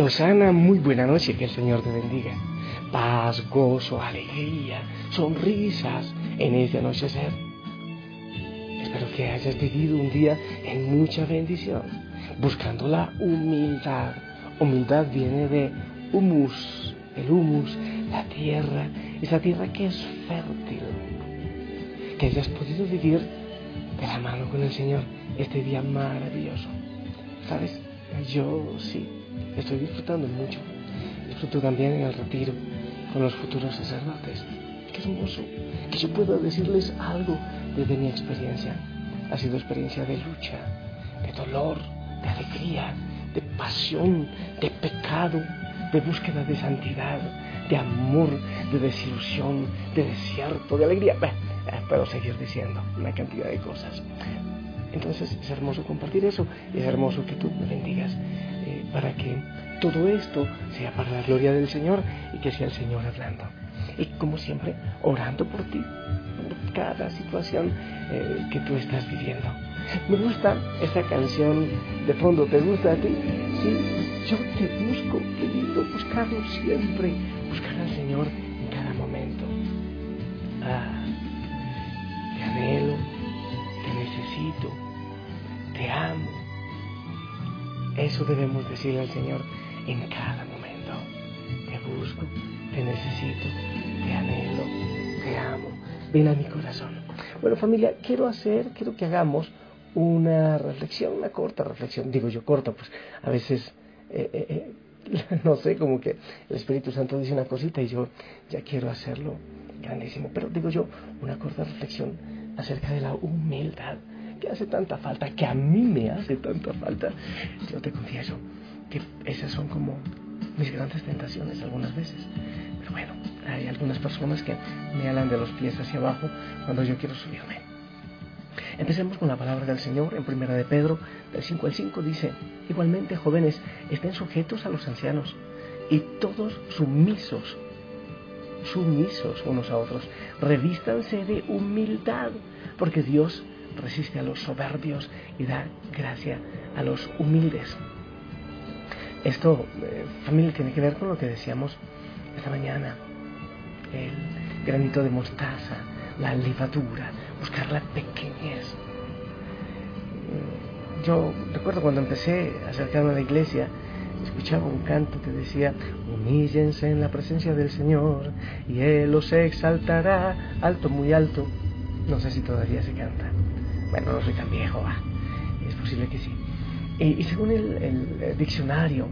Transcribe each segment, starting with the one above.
Osana, muy buena noche, que el Señor te bendiga. Paz, gozo, alegría, sonrisas en este anochecer. Espero que hayas vivido un día en mucha bendición, buscando la humildad. Humildad viene de humus, el humus, la tierra, esa tierra que es fértil. Que hayas podido vivir de la mano con el Señor este día maravilloso. ¿Sabes? Yo sí, estoy disfrutando mucho. Disfruto también en el retiro con los futuros sacerdotes. Qué hermoso que yo pueda decirles algo desde mi experiencia. Ha sido experiencia de lucha, de dolor, de alegría, de pasión, de pecado, de búsqueda de santidad, de amor, de desilusión, de desierto, de alegría. Bueno, puedo seguir diciendo una cantidad de cosas. Entonces es hermoso compartir eso, es hermoso que tú me bendigas eh, para que todo esto sea para la gloria del Señor y que sea el Señor hablando. Y como siempre, orando por ti, por cada situación eh, que tú estás viviendo. Me gusta esa canción de fondo, ¿te gusta a ti? Sí, yo te busco, querido, buscarlo siempre, buscar al Señor Eso debemos decirle al Señor en cada momento. Te busco, te necesito, te anhelo, te amo. Ven a mi corazón. Bueno familia, quiero hacer, quiero que hagamos una reflexión, una corta reflexión. Digo yo corta, pues a veces, eh, eh, eh, no sé, como que el Espíritu Santo dice una cosita y yo ya quiero hacerlo grandísimo. Pero digo yo, una corta reflexión acerca de la humildad que hace tanta falta, que a mí me hace tanta falta. Yo te confieso que esas son como mis grandes tentaciones algunas veces. Pero bueno, hay algunas personas que me alan de los pies hacia abajo cuando yo quiero subirme. Empecemos con la palabra del Señor en primera de Pedro, del 5 al 5, dice, igualmente jóvenes, estén sujetos a los ancianos y todos sumisos, sumisos unos a otros, revístanse de humildad, porque Dios resiste a los soberbios y da gracia a los humildes. Esto, eh, familia, tiene que ver con lo que decíamos esta mañana. El granito de mostaza, la levadura, buscar la pequeñez. Mm, yo recuerdo cuando empecé a acercarme a la iglesia, escuchaba un canto que decía, humíllense en la presencia del Señor y Él los exaltará alto, muy alto. No sé si todavía se canta. Bueno, no soy tan viejo, va. Es posible que sí. Y, y según el, el, diccionario,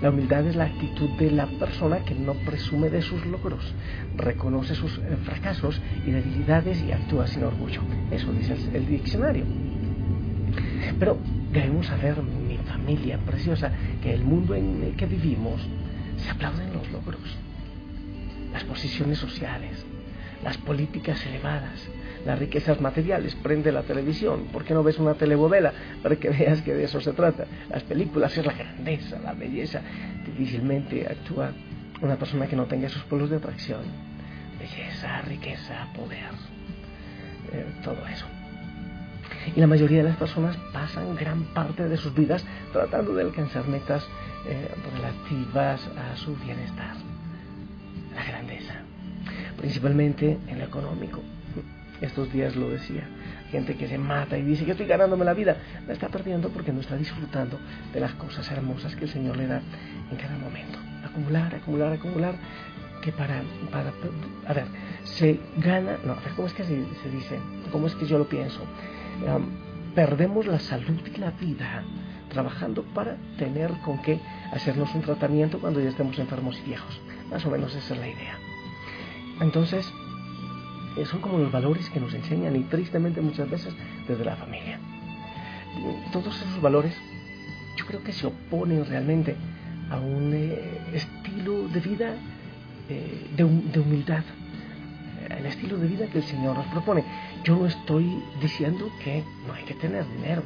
la humildad es la actitud de la persona que no presume de sus logros, reconoce sus eh, fracasos y debilidades y actúa sin orgullo. Eso dice el, el diccionario. Pero debemos saber, mi familia preciosa, que el mundo en el que vivimos se aplauden los logros. posiciones sociales, las políticas elevadas, las riquezas materiales. Prende la televisión, ¿por qué no ves una telebovela? Para que veas que de eso se trata. Las películas es la grandeza, la belleza. Difícilmente actúa una persona que no tenga esos polos de atracción. Belleza, riqueza, poder, eh, todo eso. Y la mayoría de las personas pasan gran parte de sus vidas tratando de alcanzar metas eh, relativas a su bienestar, la grandeza, principalmente en lo económico. Estos días lo decía, gente que se mata y dice que estoy ganándome la vida, la está perdiendo porque no está disfrutando de las cosas hermosas que el Señor le da en cada momento. Acumular, acumular, acumular, que para, para a ver, se gana, no, a ver, ¿cómo es que se, dice? ¿Cómo es que yo lo pienso? perdemos la salud y la vida trabajando para tener con qué hacernos un tratamiento cuando ya estemos enfermos y viejos. Más o menos esa es la idea. Entonces, eh, son como los valores que nos enseñan y tristemente muchas veces desde la familia. Todos esos valores yo creo que se oponen realmente a un eh, estilo de vida eh, de, humildad, el estilo de vida que el Señor nos propone. Yo no estoy diciendo que no hay que tener dinero,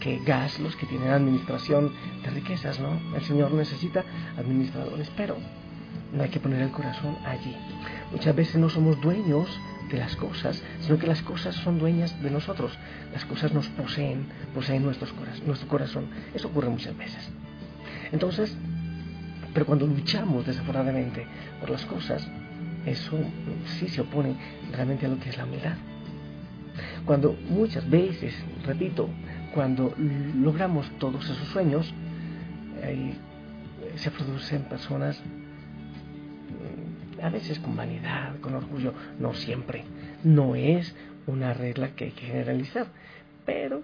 que gas los que tienen administración de riquezas, ¿no? El Señor necesita administradores, pero hay que poner el corazón allí. Muchas veces no somos dueños de las cosas, sino que las cosas son dueñas de nosotros. Las cosas nos poseen, poseen nuestro corazón. Eso ocurre muchas veces. Entonces, pero cuando luchamos desaforadamente por las cosas, eso sí se opone realmente a lo que es la humildad. Cuando muchas veces, repito, cuando logramos todos esos sueños, se producen personas a veces con vanidad, con orgullo, no siempre. No es una regla que hay que generalizar, pero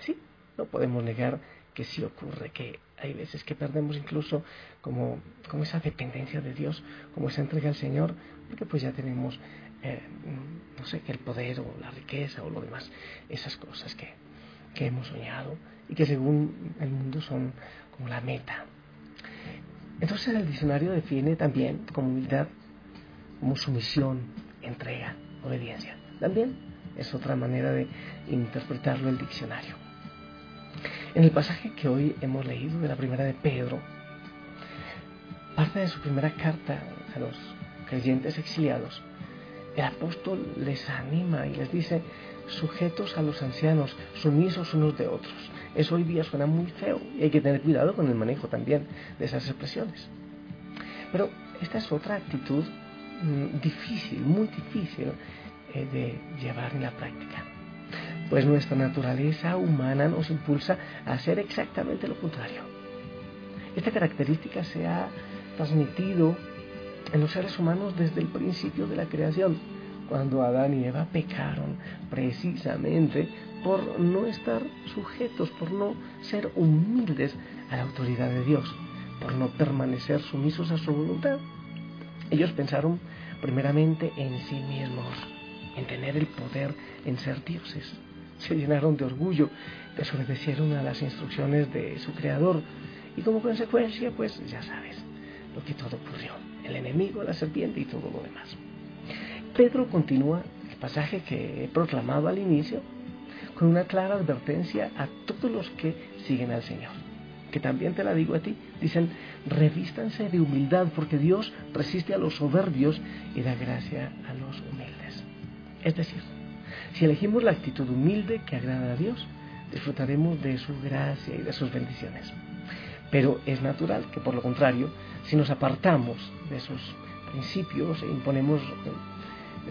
sí, no podemos negar que sí ocurre, que hay veces que perdemos incluso como, como esa dependencia de Dios, como esa entrega al Señor, porque pues ya tenemos, eh, no sé, que el poder o la riqueza o lo demás, esas cosas que, que hemos soñado y que según el mundo son como la meta. Entonces el diccionario define también como humildad como sumisión, entrega, obediencia. También es otra manera de interpretarlo el diccionario. En el pasaje que hoy hemos leído de la primera de Pedro, parte de su primera carta a los creyentes exiliados, el apóstol les anima y les dice, sujetos a los ancianos, sumisos unos de otros. Eso hoy día suena muy feo y hay que tener cuidado con el manejo también de esas expresiones. Pero esta es otra actitud difícil, muy difícil eh, de llevar en la práctica. Pues nuestra naturaleza humana nos impulsa a hacer exactamente lo contrario. Esta característica se ha transmitido en los seres humanos desde el principio de la creación, cuando Adán y Eva pecaron precisamente por no estar sujetos, por no ser humildes a la autoridad de Dios, por no permanecer sumisos a su voluntad. Ellos pensaron primeramente en sí mismos, en tener el poder, en ser dioses. Se llenaron de orgullo, desobedecieron a las instrucciones de su creador y como consecuencia, pues ya sabes lo que todo ocurrió. El enemigo, la serpiente y todo lo demás. Pedro continúa el pasaje que he proclamado al inicio con una clara advertencia a todos los que siguen al Señor que también te la digo a ti, dicen, revístanse de humildad porque Dios resiste a los soberbios y da gracia a los humildes. Es decir, si elegimos la actitud humilde que agrada a Dios, disfrutaremos de su gracia y de sus bendiciones. Pero es natural que por lo contrario, si nos apartamos de esos principios e imponemos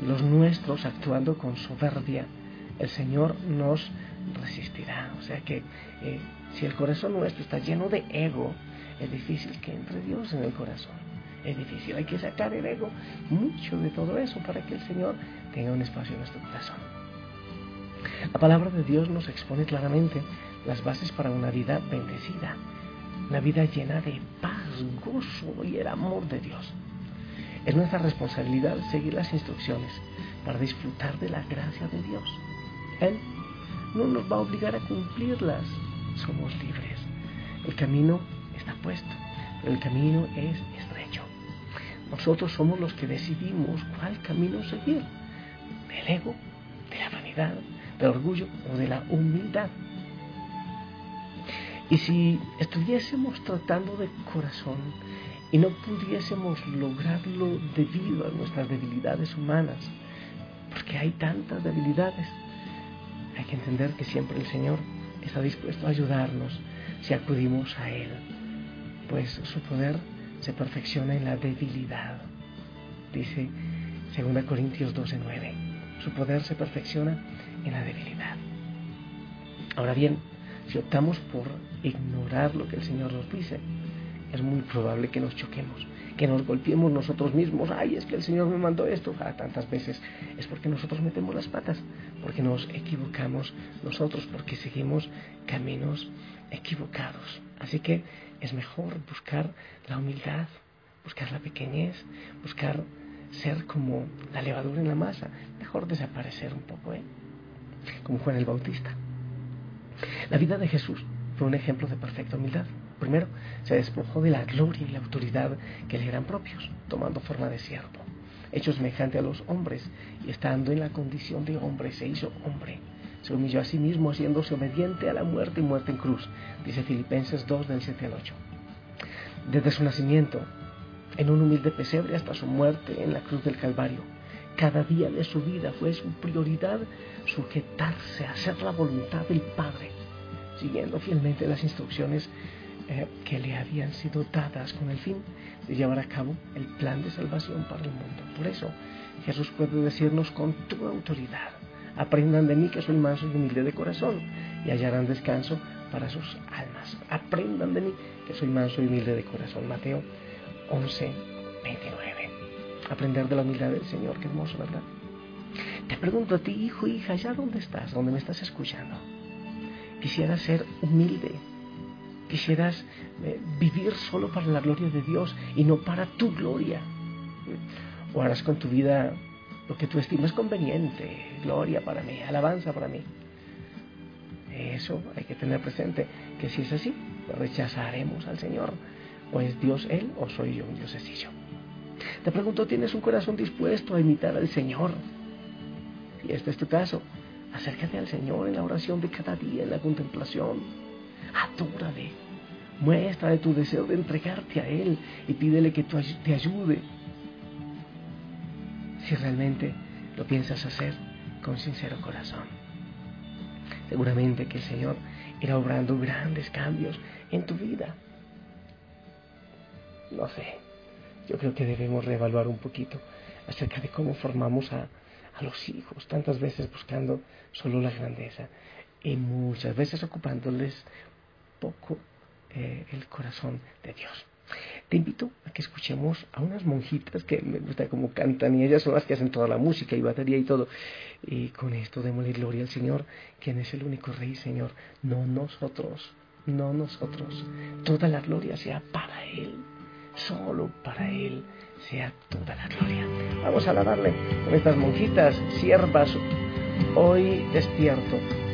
los nuestros actuando con soberbia, el Señor nos resistirá. O sea que eh, si el corazón nuestro está lleno de ego, es difícil que entre Dios en el corazón. Es difícil, hay que sacar el ego, mucho de todo eso para que el Señor tenga un espacio en nuestro corazón. La palabra de Dios nos expone claramente las bases para una vida bendecida, una vida llena de paz, gozo y el amor de Dios. Es nuestra responsabilidad seguir las instrucciones para disfrutar de la gracia de Dios. Él no nos va a obligar a cumplirlas, somos libres. El camino está puesto, pero el camino es estrecho. Nosotros somos los que decidimos cuál camino seguir, del ego, de la vanidad, del orgullo o de la humildad. Y si estuviésemos tratando de corazón y no pudiésemos lograrlo debido a nuestras debilidades humanas, porque hay tantas debilidades, hay que entender que siempre el Señor está dispuesto a ayudarnos si acudimos a Él, pues su poder se perfecciona en la debilidad. Dice 2 Corintios 12:9, su poder se perfecciona en la debilidad. Ahora bien, si optamos por ignorar lo que el Señor nos dice, es muy probable que nos choquemos, que nos golpeemos nosotros mismos. Ay, es que el Señor me mandó esto. Ah, tantas veces es porque nosotros metemos las patas, porque nos equivocamos nosotros, porque seguimos caminos equivocados. Así que es mejor buscar la humildad, buscar la pequeñez, buscar ser como la levadura en la masa, mejor desaparecer un poco, ¿eh? como Juan el Bautista. La vida de Jesús fue un ejemplo de perfecta humildad. Primero, se despojó de la gloria y la autoridad que le eran propios, tomando forma de siervo. Hecho semejante a los hombres y estando en la condición de hombre, se hizo hombre. Se humilló a sí mismo, haciéndose obediente a la muerte y muerte en cruz, dice Filipenses 2, del 7 al 8. Desde su nacimiento, en un humilde pesebre hasta su muerte en la cruz del Calvario, cada día de su vida fue su prioridad sujetarse a hacer la voluntad del Padre, siguiendo fielmente las instrucciones eh, que le habían sido dadas con el fin de llevar a cabo el plan de salvación para el mundo. Por eso Jesús puede decirnos con toda autoridad, aprendan de mí que soy manso y humilde de corazón y hallarán descanso para sus almas. Aprendan de mí que soy manso y humilde de corazón. Mateo 11, 29. Aprender de la humildad del Señor, qué hermoso, ¿verdad? Te pregunto a ti, hijo, hija, ¿ya dónde estás? ¿Dónde me estás escuchando? Quisiera ser humilde, quisieras eh, vivir solo para la gloria de Dios y no para tu gloria. O harás con tu vida lo que tú estimas conveniente, gloria para mí, alabanza para mí. Eso hay que tener presente, que si es así, rechazaremos al Señor. O es Dios Él o soy yo un Dios sencillo. Te pregunto, ¿tienes un corazón dispuesto a imitar al Señor? Si este es tu caso, acércate al Señor en la oración de cada día, en la contemplación Adórale. Muéstrale tu deseo de entregarte a Él y pídele que te ayude. Si realmente lo piensas hacer con sincero corazón. Seguramente que el Señor irá obrando grandes cambios en tu vida. No sé, yo creo que debemos reevaluar un poquito acerca de cómo formamos a, a los hijos, tantas veces buscando solo la grandeza y muchas veces ocupándoles poco eh, el corazón de Dios. Te invito a que escuchemos a unas monjitas que me gusta cómo cantan y ellas son las que hacen toda la música y batería y todo. Y con esto démosle gloria al Señor, quien es el único Rey, Señor, no nosotros, no nosotros. Toda la gloria sea para Él, solo para Él sea toda la gloria. Vamos a alabarle con estas monjitas, siervas, hoy despierto.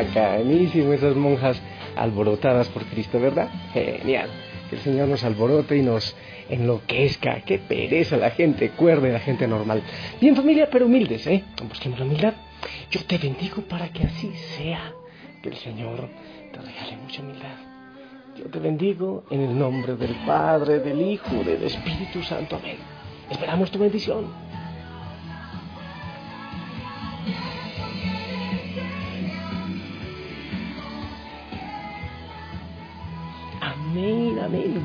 Bacanísimo esas monjas alborotadas por Cristo, ¿verdad? Genial. Que el Señor nos alborote y nos enloquezca. Qué pereza la gente cuerda y la gente normal. Bien familia, pero humildes, ¿eh? Busquemos la humildad. Yo te bendigo para que así sea. Que el Señor te regale mucha humildad. Yo te bendigo en el nombre del Padre, del Hijo, del Espíritu Santo. Amén. Esperamos tu bendición.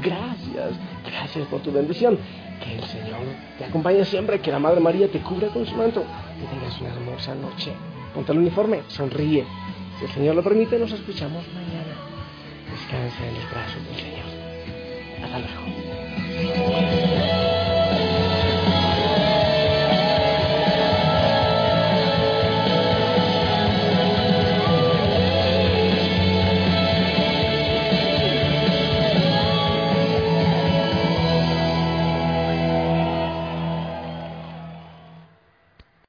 Gracias. Gracias por tu bendición. Que el Señor te acompañe siempre, que la Madre María te cubra con su manto. Que tengas una hermosa noche. Ponte el uniforme, sonríe. Si el Señor lo permite, nos escuchamos mañana. Descansa en los brazos del Señor. Hasta luego.